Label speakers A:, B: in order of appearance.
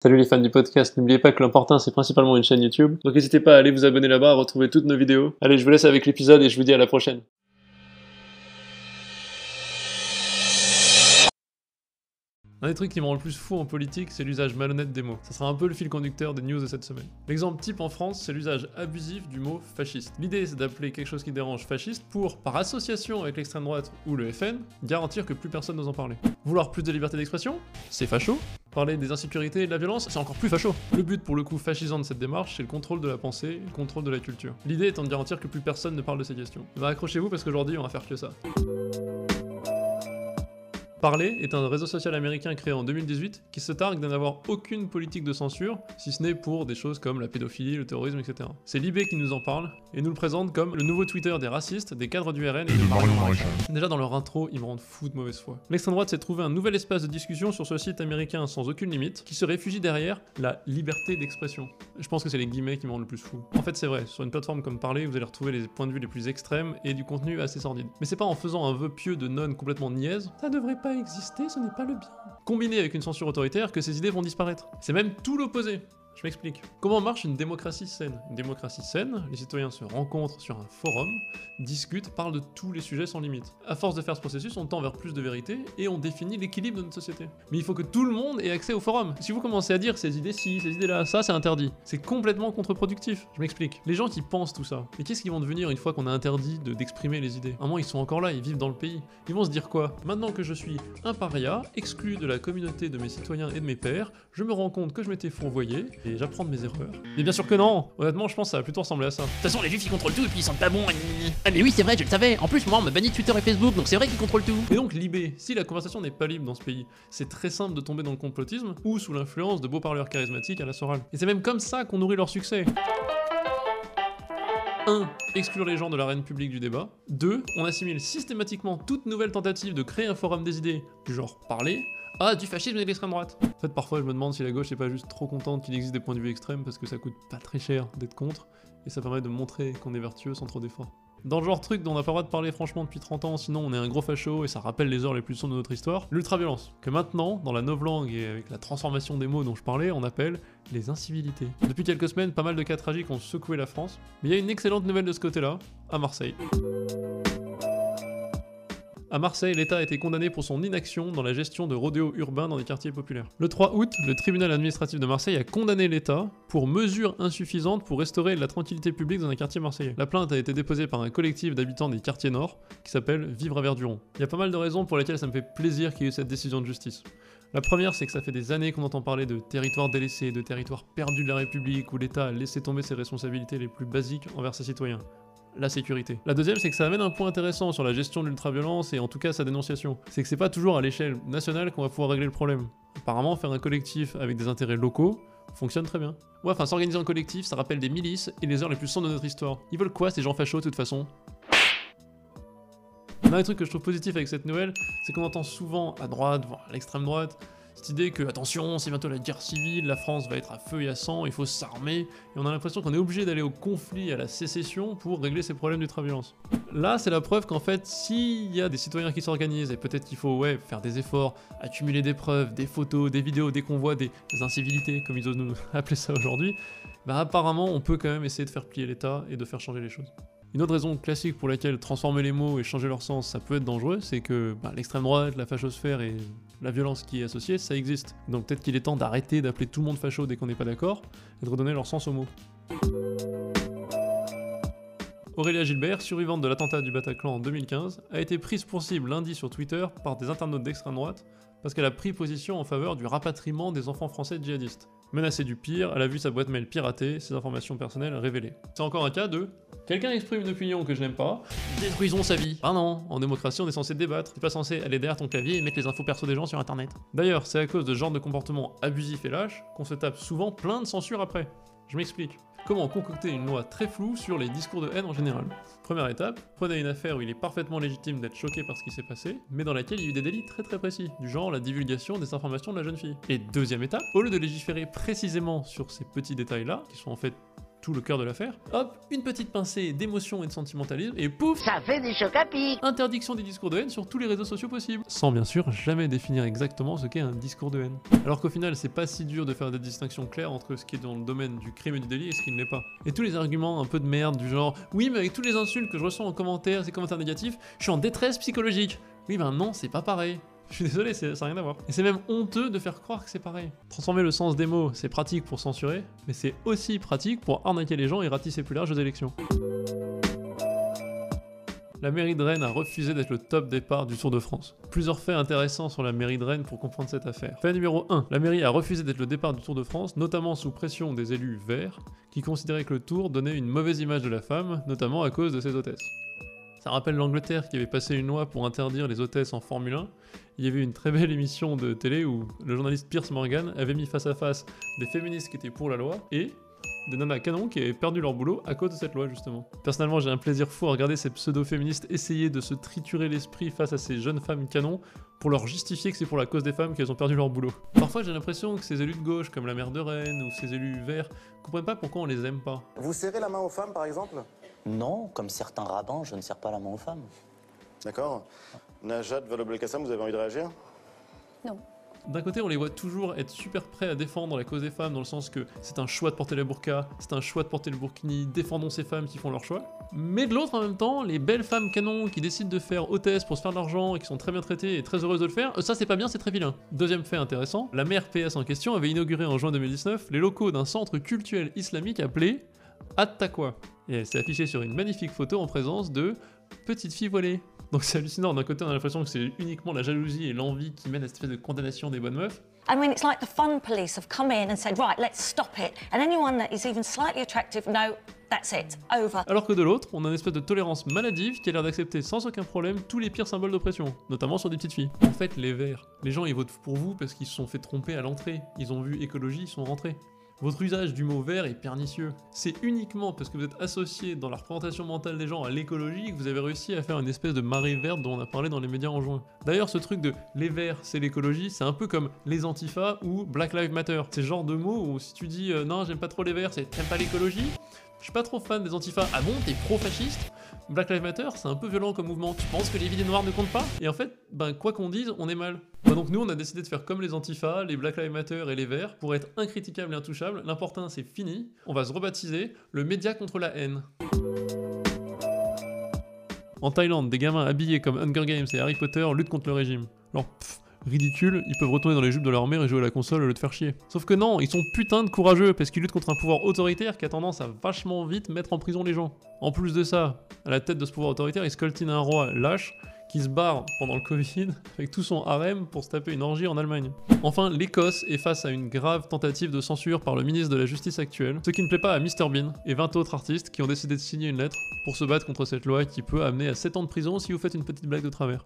A: Salut les fans du podcast, n'oubliez pas que l'important c'est principalement une chaîne YouTube, donc n'hésitez pas à aller vous abonner là-bas, à retrouver toutes nos vidéos. Allez, je vous laisse avec l'épisode et je vous dis à la prochaine. Un des trucs qui me rend le plus fou en politique, c'est l'usage malhonnête des mots. Ça sera un peu le fil conducteur des news de cette semaine. L'exemple type en France, c'est l'usage abusif du mot fasciste. L'idée, c'est d'appeler quelque chose qui dérange fasciste pour, par association avec l'extrême droite ou le FN, garantir que plus personne n'ose en parler. Vouloir plus de liberté d'expression C'est facho. Parler des insécurités et de la violence, c'est encore plus facho. Le but pour le coup fascisant de cette démarche, c'est le contrôle de la pensée, le contrôle de la culture. L'idée étant de garantir que plus personne ne parle de ces questions. Bah accrochez-vous parce qu'aujourd'hui on va faire que ça. Parler est un réseau social américain créé en 2018 qui se targue de n'avoir aucune politique de censure, si ce n'est pour des choses comme la pédophilie, le terrorisme, etc. C'est Libé qui nous en parle et nous le présente comme le nouveau Twitter des racistes, des cadres du RN et de. Déjà dans leur intro, ils me rendent fou de mauvaise foi. L'extrême droite s'est trouvé un nouvel espace de discussion sur ce site américain sans aucune limite, qui se réfugie derrière la liberté d'expression. Je pense que c'est les guillemets qui me rendent le plus fou. En fait, c'est vrai, sur une plateforme comme Parler, vous allez retrouver les points de vue les plus extrêmes et du contenu assez sordide. Mais c'est pas en faisant un vœu pieux de non complètement niaise, ça devrait pas exister, ce n'est pas le bien. Combiné avec une censure autoritaire, que ces idées vont disparaître. C'est même tout l'opposé. Je m'explique. Comment marche une démocratie saine? Une démocratie saine, les citoyens se rencontrent sur un forum, discutent, parlent de tous les sujets sans limite. À force de faire ce processus, on tend vers plus de vérité et on définit l'équilibre de notre société. Mais il faut que tout le monde ait accès au forum. Si vous commencez à dire ces idées-ci, ces idées-là, ça c'est interdit, c'est complètement contre-productif. Je m'explique. Les gens qui pensent tout ça, mais qu'est-ce qu'ils vont devenir une fois qu'on a interdit d'exprimer les idées? À un moment, ils sont encore là, ils vivent dans le pays. Ils vont se dire quoi? Maintenant que je suis un paria, exclu de la communauté de mes citoyens et de mes pairs, je me rends compte que je m'étais fourvoyé et j'apprends de mes erreurs. Mais bien sûr que non Honnêtement, je pense que ça va plutôt ressembler à ça.
B: De toute façon, les juifs ils contrôlent tout et puis ils sentent pas bon. Ah, mais oui, c'est vrai, je le savais. En plus, moi, on m'a banni de Twitter et Facebook, donc c'est vrai qu'ils contrôlent tout.
A: Et donc, Libé, si la conversation n'est pas libre dans ce pays, c'est très simple de tomber dans le complotisme ou sous l'influence de beaux parleurs charismatiques à la Soral. Et c'est même comme ça qu'on nourrit leur succès. 1. Exclure les gens de l'arène publique du débat. 2. On assimile systématiquement toute nouvelle tentative de créer un forum des idées, du genre parler, à du fascisme et de l'extrême droite. En fait, parfois, je me demande si la gauche n'est pas juste trop contente qu'il existe des points de vue extrêmes parce que ça coûte pas très cher d'être contre, et ça permet de montrer qu'on est vertueux sans trop d'efforts. Dans le genre truc dont on n'a pas le droit de parler franchement depuis 30 ans, sinon on est un gros facho et ça rappelle les heures les plus sombres de notre histoire, l'ultra-violence, que maintenant, dans la novlangue et avec la transformation des mots dont je parlais, on appelle les incivilités. Depuis quelques semaines, pas mal de cas tragiques ont secoué la France, mais il y a une excellente nouvelle de ce côté-là, à Marseille. À Marseille, l'État a été condamné pour son inaction dans la gestion de rodéos urbains dans des quartiers populaires. Le 3 août, le tribunal administratif de Marseille a condamné l'État pour mesures insuffisantes pour restaurer la tranquillité publique dans un quartier marseillais. La plainte a été déposée par un collectif d'habitants des quartiers nord qui s'appelle Vivre à Verduron. Il y a pas mal de raisons pour lesquelles ça me fait plaisir qu'il y ait eu cette décision de justice. La première, c'est que ça fait des années qu'on entend parler de territoires délaissés, de territoires perdus de la République, où l'État a laissé tomber ses responsabilités les plus basiques envers ses citoyens la sécurité. La deuxième, c'est que ça amène un point intéressant sur la gestion de l'ultra-violence et en tout cas sa dénonciation. C'est que c'est pas toujours à l'échelle nationale qu'on va pouvoir régler le problème. Apparemment, faire un collectif avec des intérêts locaux fonctionne très bien. Ouais, enfin, s'organiser en collectif, ça rappelle des milices et les heures les plus sombres de notre histoire. Ils veulent quoi, ces gens fachos, de toute façon? Un des trucs que je trouve positif avec cette nouvelle, c'est qu'on entend souvent à droite, voire à l'extrême droite, cette idée que, attention, c'est bientôt la guerre civile, la France va être à feu et à sang, il faut s'armer, et on a l'impression qu'on est obligé d'aller au conflit, à la sécession, pour régler ces problèmes d'ultra-violence. Là, c'est la preuve qu'en fait, s'il y a des citoyens qui s'organisent, et peut-être qu'il faut, ouais, faire des efforts, accumuler des preuves, des photos, des vidéos, des convois, des, des incivilités, comme ils osent nous appeler ça aujourd'hui, bah apparemment, on peut quand même essayer de faire plier l'État et de faire changer les choses. Une autre raison classique pour laquelle transformer les mots et changer leur sens, ça peut être dangereux, c'est que bah, l'extrême droite, la fachosphère et la violence qui est associée, ça existe. Donc peut-être qu'il est temps d'arrêter d'appeler tout le monde facho dès qu'on n'est pas d'accord, et de redonner leur sens aux mots. Aurélia Gilbert, survivante de l'attentat du Bataclan en 2015, a été prise pour cible lundi sur Twitter par des internautes d'extrême droite parce qu'elle a pris position en faveur du rapatriement des enfants français djihadistes. Menacée du pire, elle a vu sa boîte mail piratée, ses informations personnelles révélées. C'est encore un cas de quelqu'un exprime une opinion que je n'aime pas, détruisons sa vie. Ah non, en démocratie on est censé débattre, t'es pas censé aller derrière ton clavier et mettre les infos perso des gens sur internet. D'ailleurs, c'est à cause de ce genre de comportement abusif et lâche qu'on se tape souvent plein de censure après. Je m'explique. Comment concocter une loi très floue sur les discours de haine en général? Première étape, prenez une affaire où il est parfaitement légitime d'être choqué par ce qui s'est passé, mais dans laquelle il y a eu des délits très très précis, du genre la divulgation des informations de la jeune fille. Et deuxième étape, au lieu de légiférer précisément sur ces petits détails-là, qui sont en fait tout le cœur de l'affaire, hop, une petite pincée d'émotion et de sentimentalisme, et pouf
C: Ça fait des chocs à pic
A: Interdiction des discours de haine sur tous les réseaux sociaux possibles. Sans bien sûr jamais définir exactement ce qu'est un discours de haine. Alors qu'au final, c'est pas si dur de faire des distinctions claires entre ce qui est dans le domaine du crime et du délit et ce qui ne l'est pas. Et tous les arguments un peu de merde du genre Oui, mais avec tous les insultes que je reçois en commentaire, ces commentaires négatifs, je suis en détresse psychologique. Oui, ben non, c'est pas pareil. Je suis désolé, ça n'a rien à voir. Et c'est même honteux de faire croire que c'est pareil. Transformer le sens des mots, c'est pratique pour censurer, mais c'est aussi pratique pour arnaquer les gens et ratisser plus large aux élections. La mairie de Rennes a refusé d'être le top départ du Tour de France. Plusieurs faits intéressants sur la mairie de Rennes pour comprendre cette affaire. Fait numéro 1. La mairie a refusé d'être le départ du Tour de France, notamment sous pression des élus verts, qui considéraient que le Tour donnait une mauvaise image de la femme, notamment à cause de ses hôtesses. Ça rappelle l'Angleterre qui avait passé une loi pour interdire les hôtesses en Formule 1. Il y avait une très belle émission de télé où le journaliste Pierce Morgan avait mis face à face des féministes qui étaient pour la loi et des nanas canons qui avaient perdu leur boulot à cause de cette loi justement. Personnellement j'ai un plaisir fou à regarder ces pseudo-féministes essayer de se triturer l'esprit face à ces jeunes femmes canons pour leur justifier que c'est pour la cause des femmes qu'elles ont perdu leur boulot. Parfois j'ai l'impression que ces élus de gauche comme la maire de Rennes ou ces élus verts comprennent pas pourquoi on les aime pas.
D: Vous serrez la main aux femmes, par exemple?
E: Non, comme certains rabbins, je ne serre pas la main aux femmes.
D: D'accord. Najat Vallaud-Belkacem, vous avez envie de réagir?
A: D'un côté, on les voit toujours être super prêts à défendre la cause des femmes, dans le sens que c'est un choix de porter la burqa, c'est un choix de porter le burkini, défendons ces femmes qui font leur choix. Mais de l'autre, en même temps, les belles femmes canons qui décident de faire hôtesse pour se faire de l'argent et qui sont très bien traitées et très heureuses de le faire, ça c'est pas bien, c'est très vilain. Deuxième fait intéressant, la maire PS en question avait inauguré en juin 2019 les locaux d'un centre culturel islamique appelé At-Taqwa. Et elle s'est affichée sur une magnifique photo en présence de petites filles voilées. Donc c'est hallucinant, d'un côté on a l'impression que c'est uniquement la jalousie et l'envie qui mènent à cette espèce de condamnation des bonnes meufs,
F: I mean, it's like the fun police have come in and said, right, let's stop it. And anyone that is even slightly attractive, no, that's it, over.
A: Alors que de l'autre, on a une espèce de tolérance maladive qui a l'air d'accepter sans aucun problème tous les pires symboles d'oppression, notamment sur des petites filles. En fait, les verts, les gens ils votent pour vous parce qu'ils se sont fait tromper à l'entrée. Ils ont vu écologie, ils sont rentrés. Votre usage du mot vert est pernicieux. C'est uniquement parce que vous êtes associé dans la représentation mentale des gens à l'écologie que vous avez réussi à faire une espèce de marée verte dont on a parlé dans les médias en juin. D'ailleurs, ce truc de les verts, c'est l'écologie, c'est un peu comme les antifas ou Black Lives Matter. C'est genre de mots où si tu dis euh, non, j'aime pas trop les verts, c'est t'aimes pas l'écologie je suis pas trop fan des antifas. Ah bon, t'es pro-fasciste? Black Lives Matter, c'est un peu violent comme mouvement. Tu penses que les vies des noirs ne comptent pas? Et en fait, ben quoi qu'on dise, on est mal. Bah, donc nous, on a décidé de faire comme les antifas, les Black Lives Matter et les Verts pour être incriticables et intouchables. L'important, c'est fini. On va se rebaptiser le média contre la haine. En Thaïlande, des gamins habillés comme Hunger Games et Harry Potter luttent contre le régime. Alors, pff, ridicule, ils peuvent retourner dans les jupes de leur mère et jouer à la console au lieu de faire chier. Sauf que non, ils sont putain de courageux parce qu'ils luttent contre un pouvoir autoritaire qui a tendance à vachement vite mettre en prison les gens. En plus de ça, à la tête de ce pouvoir autoritaire, ils scoltinent un roi lâche qui se barre pendant le Covid avec tout son harem pour se taper une orgie en Allemagne. Enfin, l'Écosse est face à une grave tentative de censure par le ministre de la Justice actuel, ce qui ne plaît pas à Mr Bean et 20 autres artistes qui ont décidé de signer une lettre pour se battre contre cette loi qui peut amener à 7 ans de prison si vous faites une petite blague de travers.